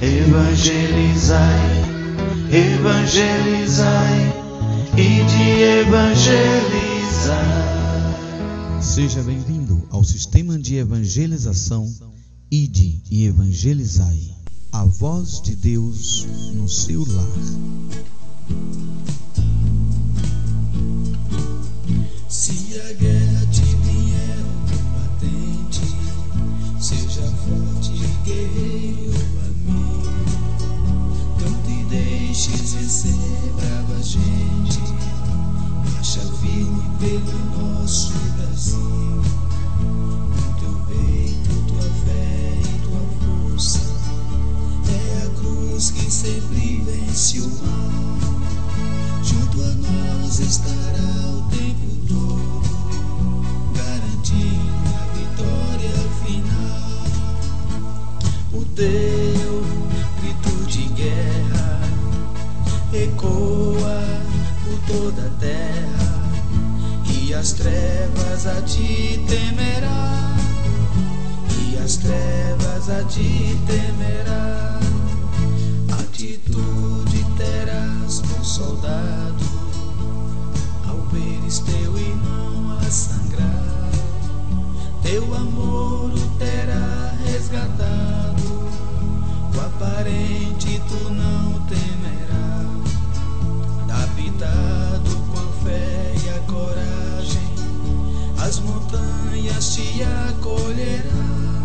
Evangelizai, evangelizai e de evangelizar. Seja bem-vindo ao sistema de evangelização Ide e Evangelizai. A voz de Deus no seu lar. Se a guerra deixes vencer, brava gente. Marcha firme pelo nosso Brasil. Com teu peito, tua fé e tua força. É a cruz que sempre vence o mal. Junto a nós estará o tempo todo, Teu amor o terá resgatado, o aparente tu não temerá. Habitado com a fé e a coragem, as montanhas te acolherão.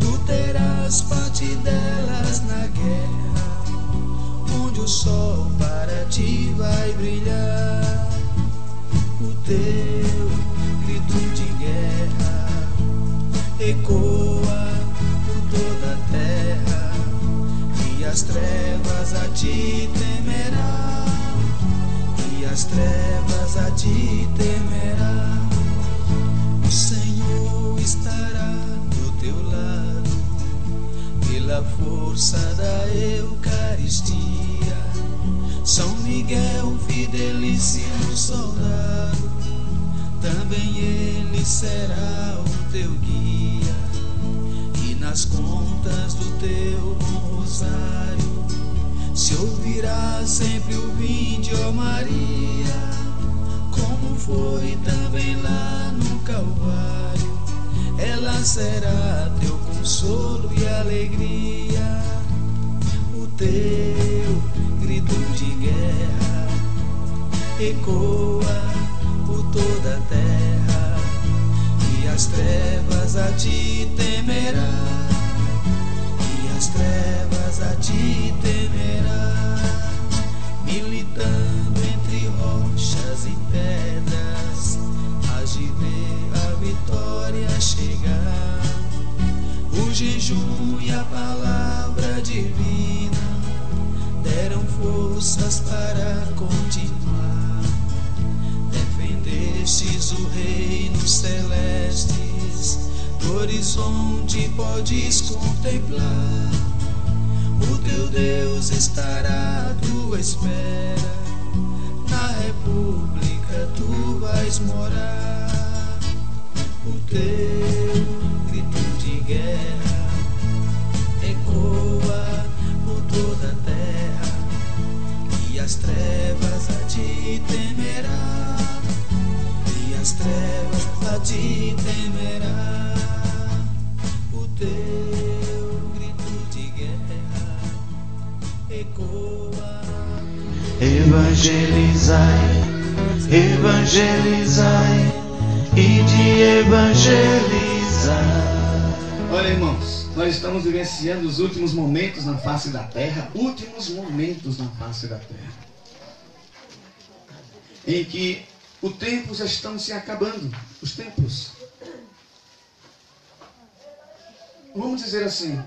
Tu terás parte delas na guerra, onde o sol para ti vai brilhar. O teu grito de guerra ecoa por toda a terra, e as trevas a ti temerá, e as trevas a ti temerá. O Senhor estará do teu lado, pela força da Eucaristia. São Miguel, fidelíssimo soldado, também ele será o teu guia. E nas contas do teu bom rosário, se ouvirá sempre o vinde, ó Maria como foi também lá no Calvário. Ela será teu consolo e alegria, o teu grito de guerra ecoa por toda a terra, e as trevas a ti temerá, e as trevas a ti temerá militando entre rochas e pedras, hás de ver a vitória chegar. O jejum e a palavra divina deram forças para continuar. Defendestes o reino celestes, do horizonte podes contemplar. O teu Deus estará à tua espera, na república tu vais morar. O teu Evangelizai, evangelizai e de evangelizar. Olha, irmãos, nós estamos vivenciando os últimos momentos na face da terra, últimos momentos na face da terra, em que o tempo já estão se acabando, os tempos. Vamos dizer assim,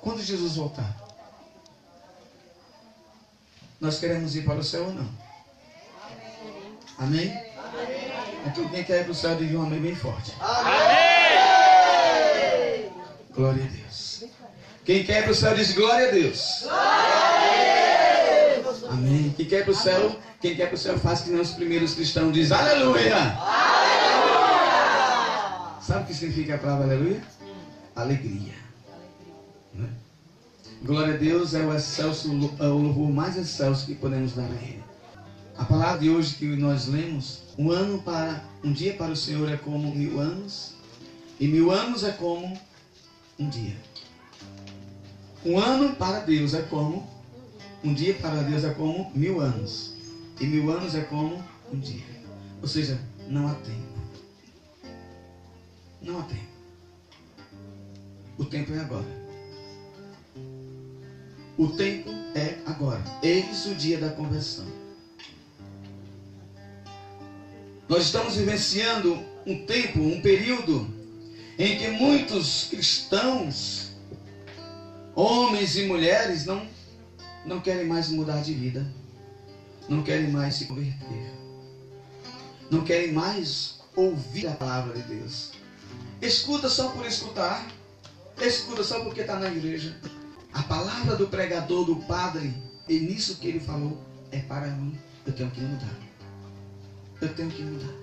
quando Jesus voltar, nós queremos ir para o céu ou não? Amém? Então quem quer ir para o céu, diga um amém bem forte. Glória a Deus. Quem quer ir para o céu diz glória a Deus. Amém. Quem quer ir para o céu, quem quer para o céu faz que nem os primeiros cristãos diz aleluia. Sabe o que significa a palavra aleluia? Alegria. Não Glória a Deus é o excelso, é o louvor mais excelso que podemos dar a Ele. A palavra de hoje que nós lemos, um ano para um dia para o Senhor é como mil anos, e mil anos é como um dia. Um ano para Deus é como um dia para Deus é como mil anos, e mil anos é como um dia. Ou seja, não há tempo. Não há tempo. O tempo é agora. O tempo é agora. Eis o dia da conversão. Nós estamos vivenciando um tempo, um período em que muitos cristãos, homens e mulheres, não, não querem mais mudar de vida, não querem mais se converter, não querem mais ouvir a palavra de Deus. Escuta só por escutar, escuta só porque está na igreja. A palavra do pregador, do padre, e nisso que ele falou, é para mim. Eu tenho que mudar. Eu tenho que mudar.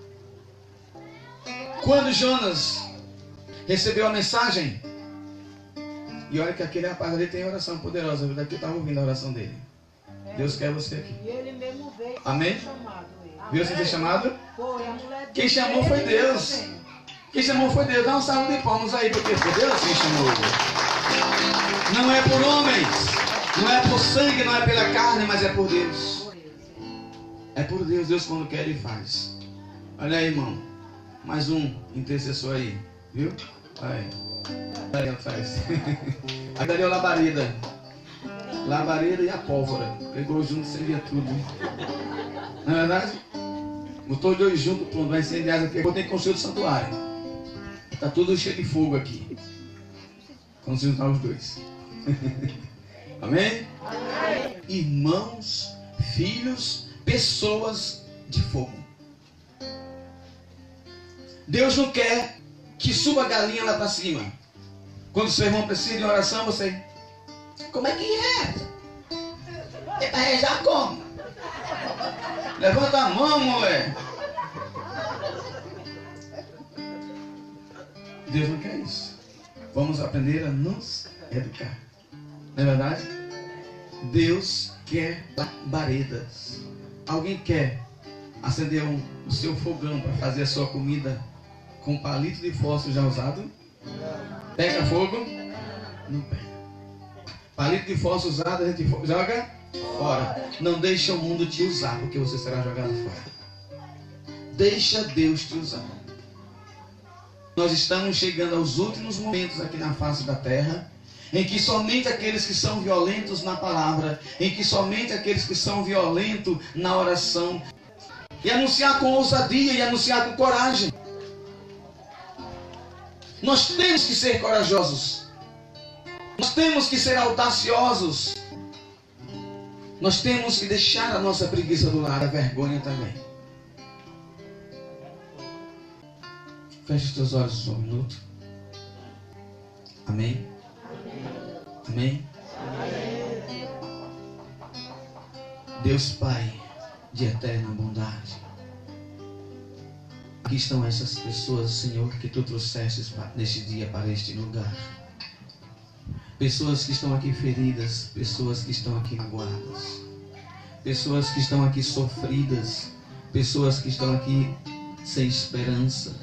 Quando Jonas recebeu a mensagem, e olha que aquele rapaz ali tem oração poderosa, daqui eu estava ouvindo a oração dele. Deus quer você aqui. Amém? Viu você ter chamado? Quem chamou foi Deus. Quem chamou foi Deus. Dá um salve de palmas aí, porque foi Deus quem chamou. Não é por homens, não é por sangue, não é pela carne, mas é por Deus. É por Deus, Deus quando quer ele faz. Olha aí, irmão. Mais um intercessor aí, viu? Aí. Aí atrás. Aí o labareda. Labareda e a pólvora. Pegou junto, incendia tudo. Não é verdade? Botou dois juntos, pronto, vai incendiar aqui. Agora tem que construir santuário. Tá tudo cheio de fogo aqui. Quando se juntar os dois. Amém? Irmãos, filhos, pessoas de fogo. Deus não quer que suba a galinha lá para cima. Quando seu irmão precisa de oração, você. Como é que é? É para rezar como? Levanta a mão, mulher. Deus não quer isso. Vamos aprender a nos educar. Não é verdade? Deus quer labaredas. Alguém quer acender um- o seu fogão para fazer a sua comida com palito de fósforo já usado? Pega fogo? Não pega. Palito de fósforo usado, a gente joga fora. Não deixa o mundo te usar, porque você será jogado fora. Deixa Deus te usar. Nós estamos chegando aos últimos momentos aqui na face da terra, em que somente aqueles que são violentos na palavra, em que somente aqueles que são violentos na oração, e anunciar com ousadia e anunciar com coragem. Nós temos que ser corajosos. Nós temos que ser audaciosos. Nós temos que deixar a nossa preguiça do lado, a vergonha também. Feche os teus olhos um minuto. Amém? Amém? Deus Pai de eterna bondade. Aqui estão essas pessoas, Senhor, que tu trouxestes pa- neste dia para este lugar. Pessoas que estão aqui feridas, pessoas que estão aqui magoadas, pessoas que estão aqui sofridas, pessoas que estão aqui sem esperança,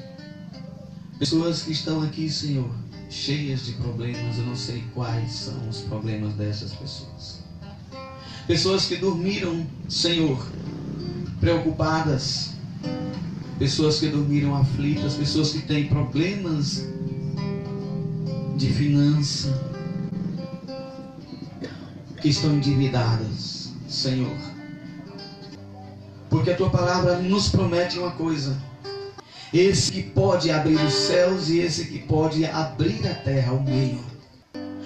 pessoas que estão aqui, Senhor, cheias de problemas, eu não sei quais são os problemas dessas pessoas. Pessoas que dormiram, Senhor, preocupadas, pessoas que dormiram aflitas, pessoas que têm problemas de finança, que estão endividadas, Senhor. Porque a tua palavra nos promete uma coisa: esse que pode abrir os céus e esse que pode abrir a terra ao meio.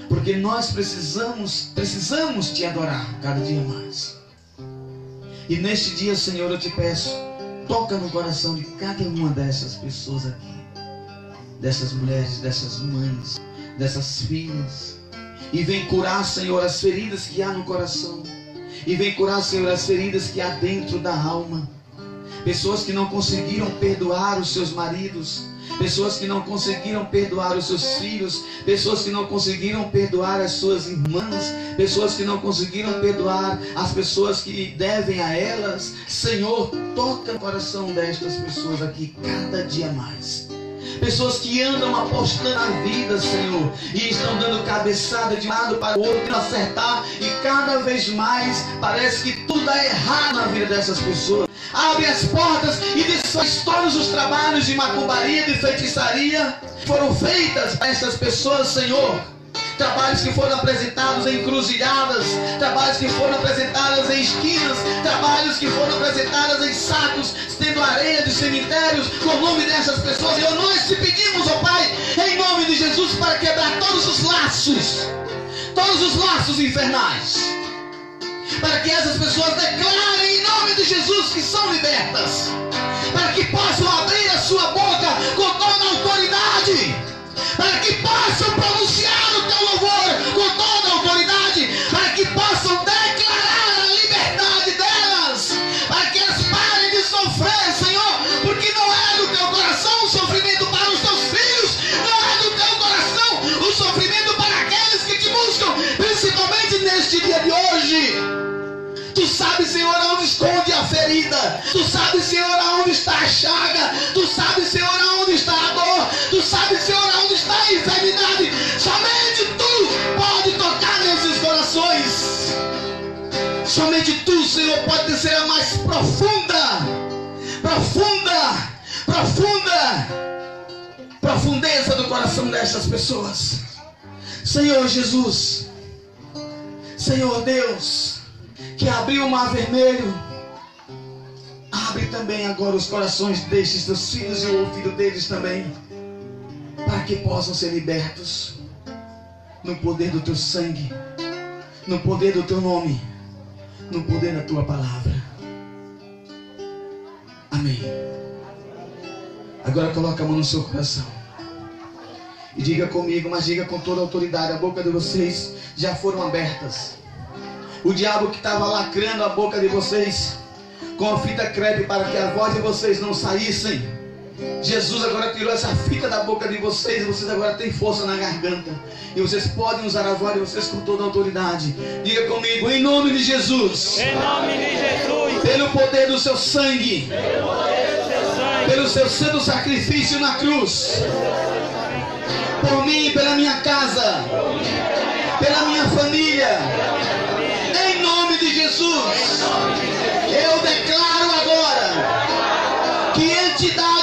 Porque nós precisamos, precisamos te adorar cada dia mais. E neste dia, Senhor, eu te peço, toca no coração de cada uma dessas pessoas aqui, dessas mulheres, dessas mães, dessas filhas. E vem curar, Senhor, as feridas que há no coração. E vem curar, Senhor, as feridas que há dentro da alma. Pessoas que não conseguiram perdoar os seus maridos, pessoas que não conseguiram perdoar os seus filhos, pessoas que não conseguiram perdoar as suas irmãs, pessoas que não conseguiram perdoar as pessoas que devem a elas. Senhor, toca o coração destas pessoas aqui cada dia mais. Pessoas que andam apostando a vida, Senhor, e estão dando cabeçada de um lado para o outro, acertar, e cada vez mais parece que tudo dá errado na vida dessas pessoas. Abre as portas e desfaz todos os trabalhos de macumbaria, de feitiçaria foram feitas para essas pessoas, Senhor trabalhos que foram apresentados em cruzilhadas, trabalhos que foram apresentados em esquinas, trabalhos que foram apresentados em sacos, tendo areia de cemitérios, com o nome dessas pessoas. E nós te pedimos, ó Pai, em nome de Jesus, para quebrar todos os laços, todos os laços infernais, para que essas pessoas declarem de Jesus que são libertas, para que possam abrir a sua boca com toda autoridade para que possam pronunciar o teu louvor com toda autoridade, para que possam declarar a liberdade delas, para que elas parem de sofrer, Senhor, porque não é do teu coração o sofrimento para os teus filhos, não é do teu coração o sofrimento para aqueles que te buscam, principalmente neste dia de hoje. Tu sabes, Senhor, ferida. Tu sabes, Senhor, aonde está a chaga. Tu sabes, Senhor, aonde está a dor. Tu sabes, Senhor, aonde está a enfermidade. Somente Tu pode tocar nesses corações. Somente Tu, Senhor, pode ser a mais profunda, profunda, profunda, profundeza do coração dessas pessoas. Senhor Jesus, Senhor Deus, que abriu o mar vermelho, abre também agora os corações destes teus filhos e o ouvido deles também, para que possam ser libertos no poder do teu sangue, no poder do teu nome, no poder da tua palavra. Amém. Agora coloca a mão no seu coração. E diga comigo, mas diga com toda a autoridade: a boca de vocês já foram abertas. O diabo que estava lacrando a boca de vocês com a fita crepe para que a voz de vocês não saíssem. Jesus agora tirou essa fita da boca de vocês e vocês agora têm força na garganta. E vocês podem usar a voz de vocês com toda a autoridade. Diga comigo, em nome de Jesus. Em nome de Jesus, Pelo poder do seu sangue. pelo poder do seu sangue, Pelo seu santo sacrifício na cruz. Por mim e pela minha casa. Pela minha família. De Jesus. Eu declaro agora que entidade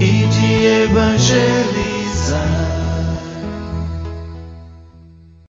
e de evangelizar.